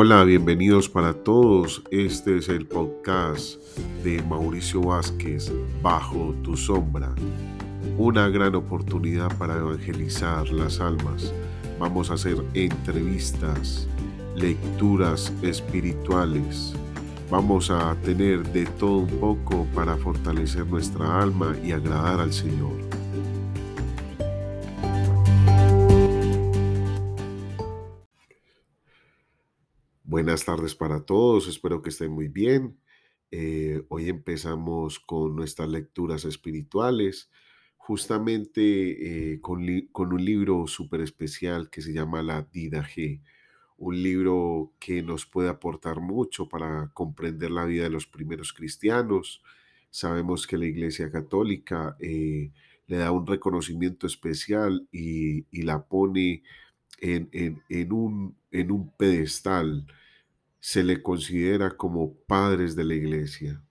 Hola, bienvenidos para todos. Este es el podcast de Mauricio Vázquez, Bajo tu sombra. Una gran oportunidad para evangelizar las almas. Vamos a hacer entrevistas, lecturas espirituales. Vamos a tener de todo un poco para fortalecer nuestra alma y agradar al Señor. Buenas tardes para todos, espero que estén muy bien. Eh, hoy empezamos con nuestras lecturas espirituales, justamente eh, con, un libro súper especial que se llama La Dida G, un libro que nos puede aportar mucho para comprender la vida de los primeros cristianos. Sabemos que la Iglesia Católica eh, le da un reconocimiento especial y, la pone en un pedestal se le considera como padres de la iglesia.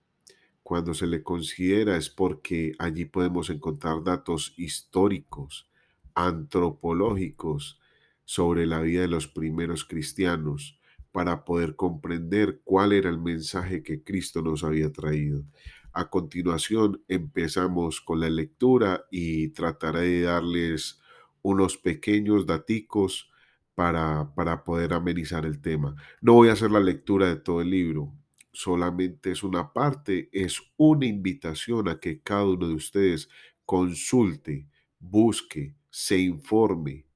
Cuando se le considera es porque allí podemos encontrar datos históricos, antropológicos sobre la vida de los primeros cristianos para poder comprender cuál era el mensaje que Cristo nos había traído. A continuación empezamos con la lectura y trataré de darles unos pequeños daticos para, para poder amenizar el tema. No voy a hacer la lectura de todo el libro, solamente es una parte, es una invitación a que cada uno de ustedes consulte, busque, se informe,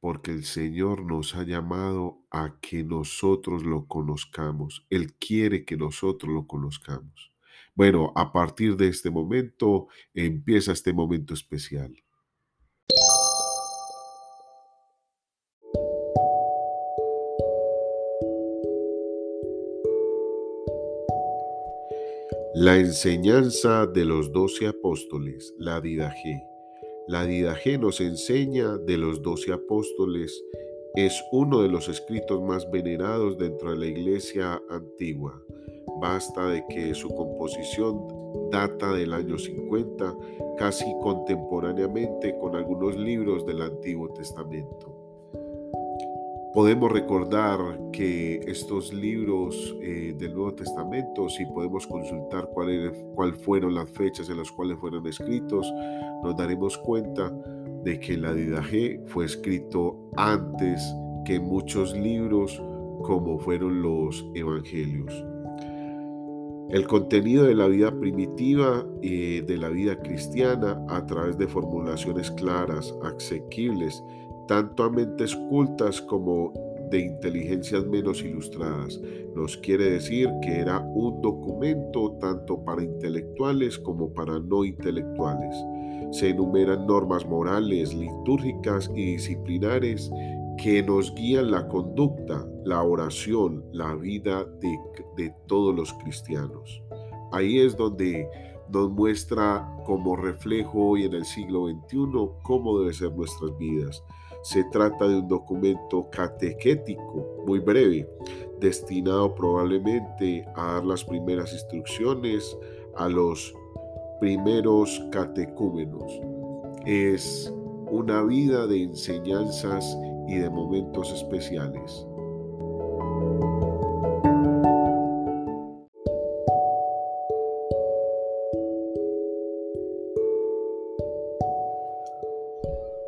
porque el Señor nos ha llamado a que nosotros lo conozcamos. Él quiere que nosotros lo conozcamos. Bueno, a partir de este momento empieza este momento especial. La enseñanza de los doce apóstoles, la Didaje. La Didaje nos enseña de los doce apóstoles. Es uno de los escritos más venerados dentro de la iglesia antigua. Basta de que su composición data del año 50, casi contemporáneamente con algunos libros del Antiguo Testamento. Podemos recordar que estos libros eh, del Nuevo Testamento, si podemos consultar cuáles cuál fueron las fechas en las cuales fueron escritos, nos daremos cuenta de que la Didaje fue escrito antes que muchos libros como fueron los evangelios. El contenido de la vida primitiva y de la vida cristiana a través de formulaciones claras, asequibles tanto a mentes cultas como de inteligencias menos ilustradas. Nos quiere decir que era un documento tanto para intelectuales como para no intelectuales. Se enumeran normas morales, litúrgicas y disciplinares que nos guían la conducta, la oración, la vida de, de todos los cristianos. Ahí es donde nos muestra como reflejo hoy en el siglo XXI cómo deben ser nuestras vidas. Se trata de un documento catequético muy breve, destinado probablemente a dar las primeras instrucciones a los primeros catecúmenos. Es una vida de enseñanzas y de momentos especiales.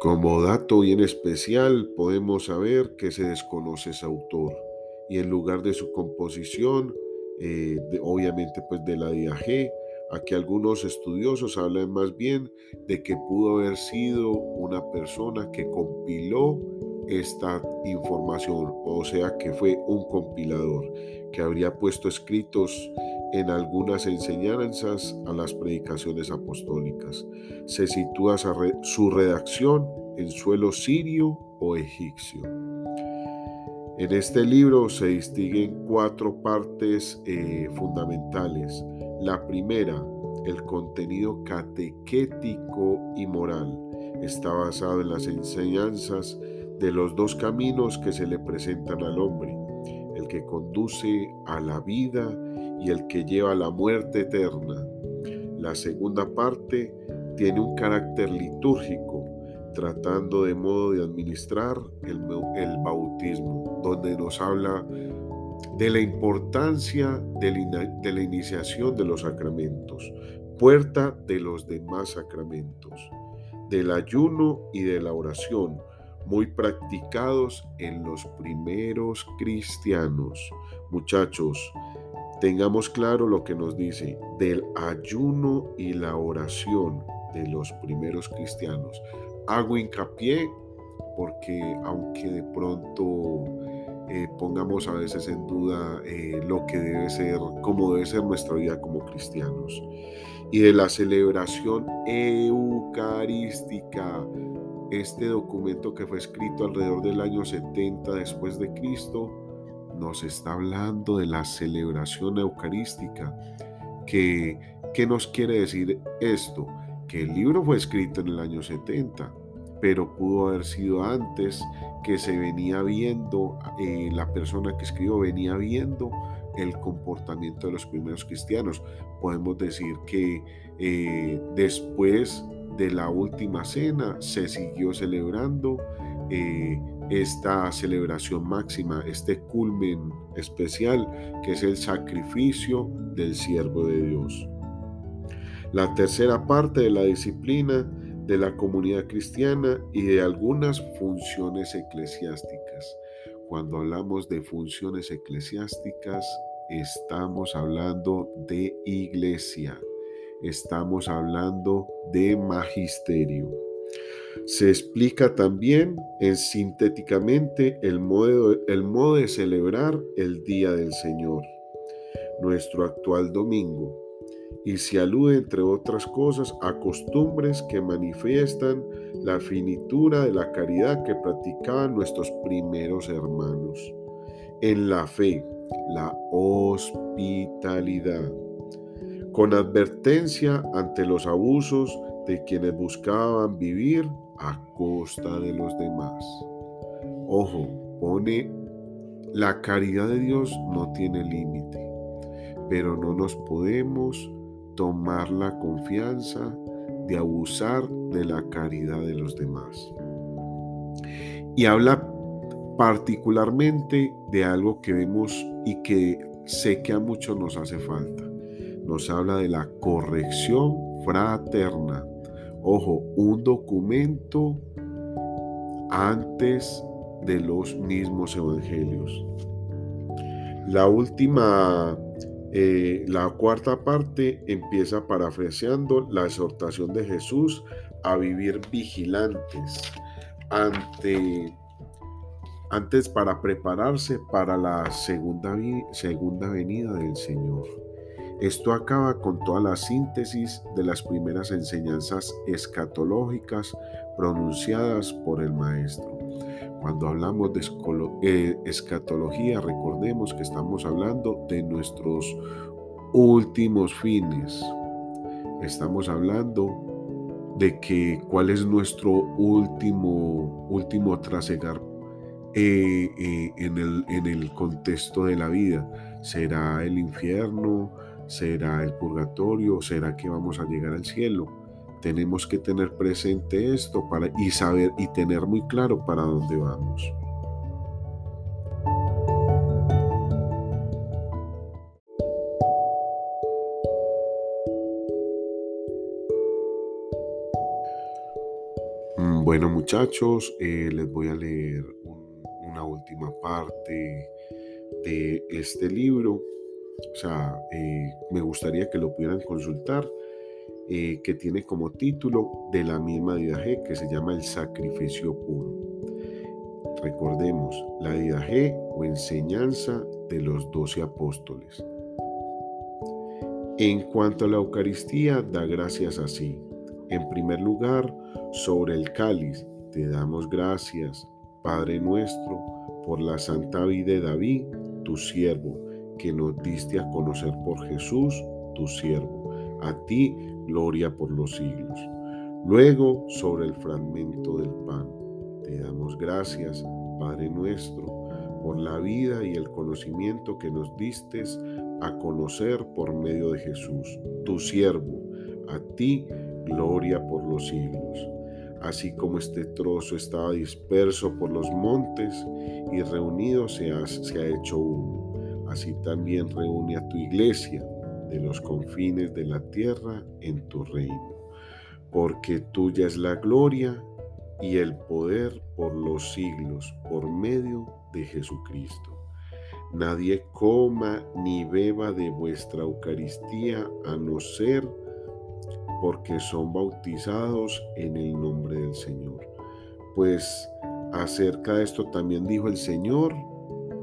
Como dato bien especial, podemos saber que se desconoce ese autor y en lugar de su composición, eh, obviamente pues de la G, aquí algunos estudiosos hablan más bien de que pudo haber sido una persona que compiló esta información, o sea que fue un compilador que habría puesto escritos en algunas enseñanzas a las predicaciones apostólicas. Se sitúa su redacción en suelo sirio o egipcio. En este libro se distinguen cuatro partes eh, fundamentales. La primera, el contenido catequético y moral. Está basado en las enseñanzas de los dos caminos que se le presentan al hombre, el que conduce a la vida y el que lleva la muerte eterna. La segunda parte tiene un carácter litúrgico, tratando de modo de administrar el, el bautismo, donde nos habla de la importancia de la iniciación de los sacramentos, puerta de los demás sacramentos, del ayuno y de la oración, muy practicados en los primeros cristianos. Muchachos, tengamos claro lo que nos dice del ayuno y la oración de los primeros cristianos. Hago hincapié porque aunque de pronto eh, pongamos a veces en duda eh, lo que debe ser, cómo debe ser nuestra vida como cristianos. Y de la celebración eucarística, este documento que fue escrito alrededor del año 70 después de Cristo, nos está hablando de la celebración eucarística. Que, ¿Qué nos quiere decir esto? Que el libro fue escrito en el año 70, pero pudo haber sido antes que se venía viendo, eh, la persona que escribió venía viendo el comportamiento de los primeros cristianos. Podemos decir que eh, después de la última cena se siguió celebrando eh, esta celebración máxima, este culmen especial que es el sacrificio del siervo de Dios. La tercera parte de la disciplina de la comunidad cristiana y de algunas funciones eclesiásticas. Cuando hablamos de funciones eclesiásticas, estamos hablando de iglesia, estamos hablando de magisterio. Se explica también en sintéticamente el modo, el modo de celebrar el Día del Señor, nuestro actual domingo, y se alude, entre otras cosas, a costumbres que manifiestan la finitura de la caridad que practicaban nuestros primeros hermanos. En la fe, la hospitalidad, con advertencia ante los abusos de quienes buscaban vivir a costa de los demás. Ojo, pone, la caridad de Dios no tiene límite, pero no nos podemos tomar la confianza de abusar de la caridad de los demás. Y habla particularmente de algo que vemos y que sé que a muchos nos hace falta. Nos habla de la corrección fraterna. Ojo, un documento antes de los mismos evangelios. La última eh, la cuarta parte empieza parafraseando la exhortación de Jesús a vivir vigilantes ante, antes para prepararse para la segunda, segunda venida del Señor. Esto acaba con toda la síntesis de las primeras enseñanzas escatológicas pronunciadas por el Maestro. Cuando hablamos de eh, escatología, recordemos que estamos hablando de nuestros últimos fines. Estamos hablando de que cuál es nuestro último, último trasegar eh, eh, en, el, en el contexto de la vida. ¿Será el infierno? ¿Será el purgatorio? ¿Será que vamos a llegar al cielo? Tenemos que tener presente esto para, y saber y tener muy claro para dónde vamos. Mm, bueno muchachos, eh, les voy a leer una última parte de este libro. O sea, eh, me gustaría que lo pudieran consultar eh, que tiene como título de la misma Didaje que se llama El Sacrificio Puro. Recordemos, la Didaje o enseñanza de los doce apóstoles. En cuanto a la Eucaristía, da gracias así. En primer lugar, sobre el cáliz, te damos gracias, Padre nuestro, por la santa vida de David, tu siervo, que nos diste a conocer por Jesús, tu siervo a ti, gloria por los siglos. Luego, sobre el fragmento del pan, te damos gracias, Padre nuestro, por la vida y el conocimiento que nos diste a conocer por medio de Jesús, tu siervo. A ti, gloria por los siglos. Así como este trozo estaba disperso por los montes y reunido se ha, se ha hecho uno así también reúne a tu iglesia de los confines de la tierra en tu reino, porque tuya es la gloria y el poder por los siglos, por medio de Jesucristo. Nadie coma ni beba de vuestra Eucaristía a no ser porque son bautizados en el nombre del Señor. Pues acerca de esto también dijo el Señor,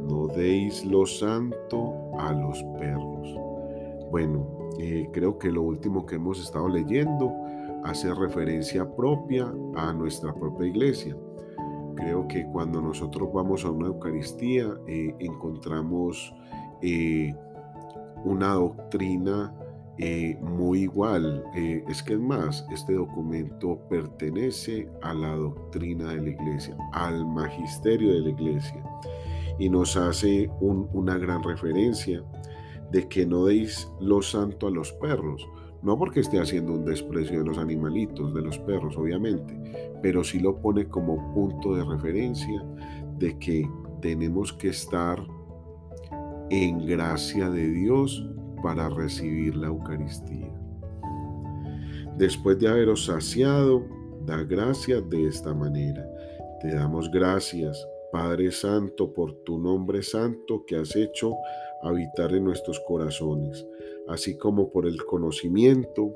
no deis lo santo a los perros. Bueno, eh, creo que lo último que hemos estado leyendo hace referencia propia a nuestra propia iglesia. Creo que cuando nosotros vamos a una Eucaristía eh, encontramos eh, una doctrina muy igual. es que es más, este documento pertenece a la doctrina de la iglesia, al magisterio de la iglesia y nos hace una gran referencia de que no deis lo santo a los perros. No porque esté haciendo un desprecio de los animalitos, de los perros, obviamente, pero sí lo pone como punto de referencia de que tenemos que estar en gracia de Dios para recibir la Eucaristía. Después de haberos saciado, da gracias de esta manera. Te damos gracias, Padre Santo, por tu nombre santo que has hecho habitar en nuestros corazones, así como por el conocimiento,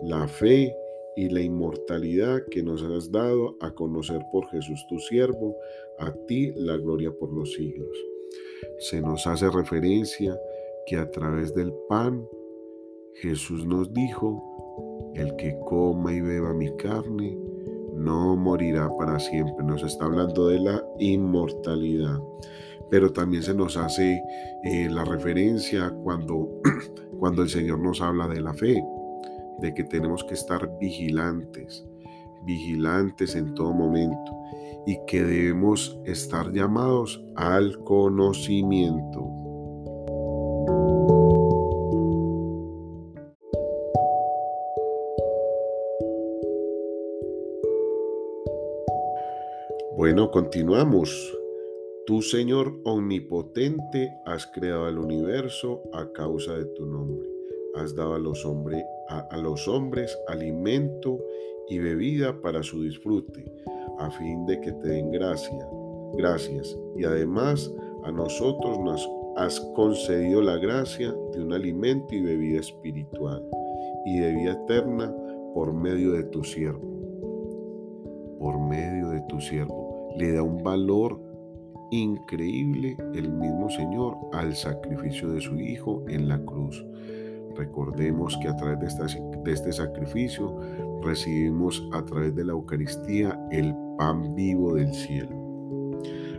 la fe y la inmortalidad que nos has dado a conocer por Jesús tu siervo, a ti la gloria por los siglos. Se nos hace referencia que a través del pan Jesús nos dijo, el que coma y beba mi carne, no morirá para siempre. Nos está hablando de la inmortalidad. Pero también se nos hace eh, la referencia cuando, cuando el Señor nos habla de la fe, de que tenemos que estar vigilantes, vigilantes en todo momento y que debemos estar llamados al conocimiento. Bueno, continuamos. Tú, Señor omnipotente, has creado el universo a causa de tu nombre. Has dado a los, a, los hombres alimento y bebida para su disfrute, a fin de que te den gracia, gracias. Y además a nosotros nos has concedido la gracia de un alimento y bebida espiritual y de vida eterna por medio de tu siervo. Por medio de tu siervo le da un valor increíble el mismo Señor al sacrificio de su Hijo en la cruz. Recordemos que a través de, este sacrificio recibimos a través de la Eucaristía el pan vivo del cielo.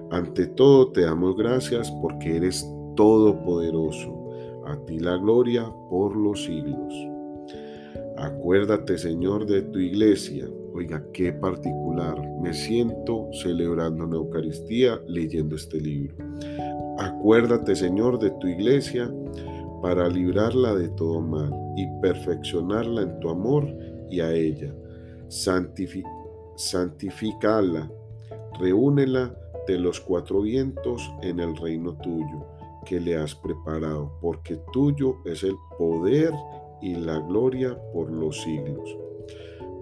Ante todo te damos gracias porque eres todopoderoso. A ti la gloria por los siglos. Acuérdate, Señor, de tu iglesia Oiga, qué particular. Me siento celebrando una Eucaristía leyendo este libro. Acuérdate, Señor, de tu iglesia para librarla de todo mal y perfeccionarla en tu amor y a ella. santificala, reúnela de los cuatro vientos en el reino tuyo que le has preparado, porque tuyo es el poder y la gloria por los siglos.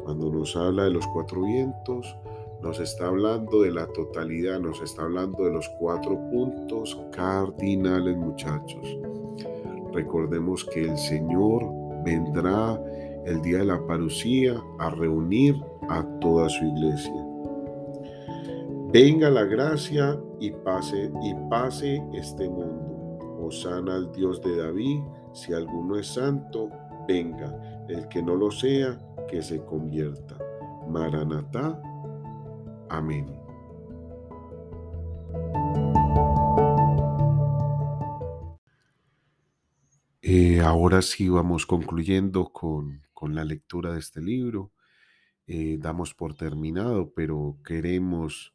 Cuando nos habla de los cuatro vientos, nos está hablando de la totalidad, nos está hablando de los cuatro puntos cardinales, muchachos. Recordemos que el Señor vendrá el día de la parucía a reunir a toda su iglesia. Venga la gracia y pase y pase este mundo. Osana al Dios de David, si alguno es santo, venga. El que no lo sea, que se convierta. Maranatá. Amén. Eh, ahora sí vamos concluyendo con, la lectura de este libro. Eh, damos por terminado, pero queremos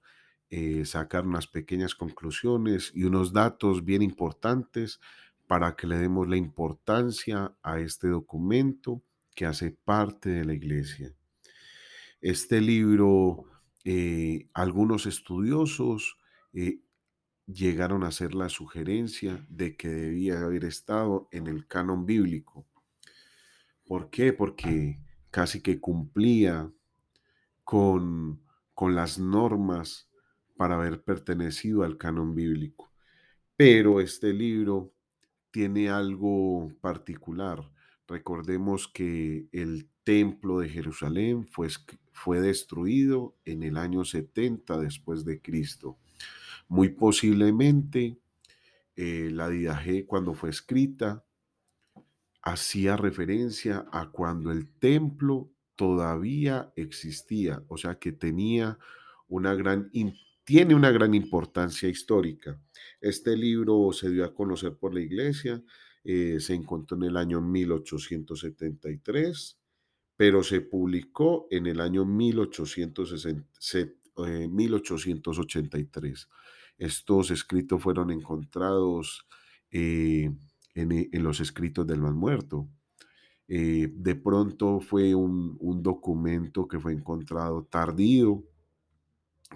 eh, sacar unas pequeñas conclusiones y unos datos bien importantes para que le demos la importancia a este documento que hace parte de la iglesia. Este libro, eh, algunos estudiosos eh, llegaron a hacer la sugerencia de que debía haber estado en el canon bíblico. ¿Por qué? Porque casi que cumplía con, con las normas para haber pertenecido al canon bíblico. Pero este libro tiene algo particular. Recordemos que el templo de Jerusalén fue, fue destruido en el año 70 después de Cristo. Muy posiblemente eh, la Didaje cuando fue escrita hacía referencia a cuando el templo todavía existía, o sea que tenía una gran, tiene una gran importancia histórica. Este libro se dio a conocer por la iglesia, eh, se encontró en el año 1873, pero se publicó en el año 1883. Estos escritos fueron encontrados eh, en, los escritos del mal muerto. Eh, de pronto fue un, documento que fue encontrado tardío,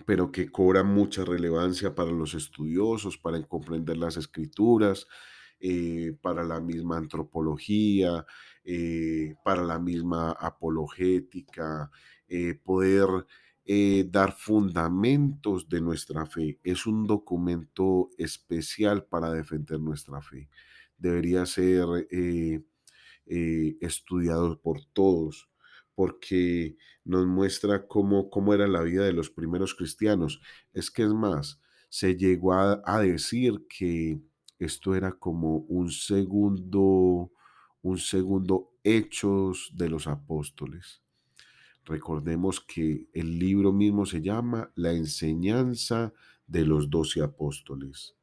pero que cobra mucha relevancia para los estudiosos, para comprender las escrituras, eh, para la misma antropología, para la misma apologética, poder eh, dar fundamentos de nuestra fe. Es un documento especial para defender nuestra fe. Debería ser eh, eh, estudiado por todos porque nos muestra cómo, cómo era la vida de los primeros cristianos. Es que es más, se llegó a decir que esto era como un segundo, un segundo hechos de los apóstoles. Recordemos que el libro mismo se llama La enseñanza de los doce apóstoles.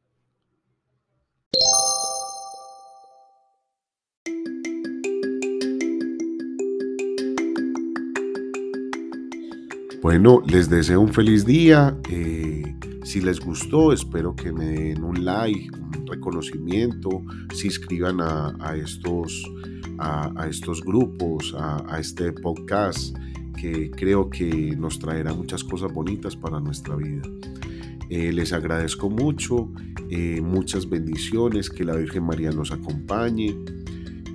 Bueno, les deseo un feliz día. Eh, si les gustó, espero que me den un like, reconocimiento, se inscriban a, estos, a, estos grupos, a este podcast que creo que nos traerá muchas cosas bonitas para nuestra vida. Eh, les agradezco mucho, eh, muchas bendiciones, que la Virgen María nos acompañe,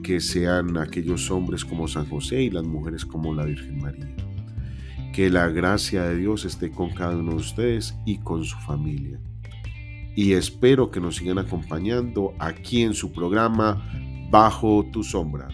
que sean aquellos hombres como San José y las mujeres como la Virgen María. Que la gracia de Dios esté con cada uno de ustedes y con su familia. Y espero que nos sigan acompañando aquí en su programa Bajo tu sombra.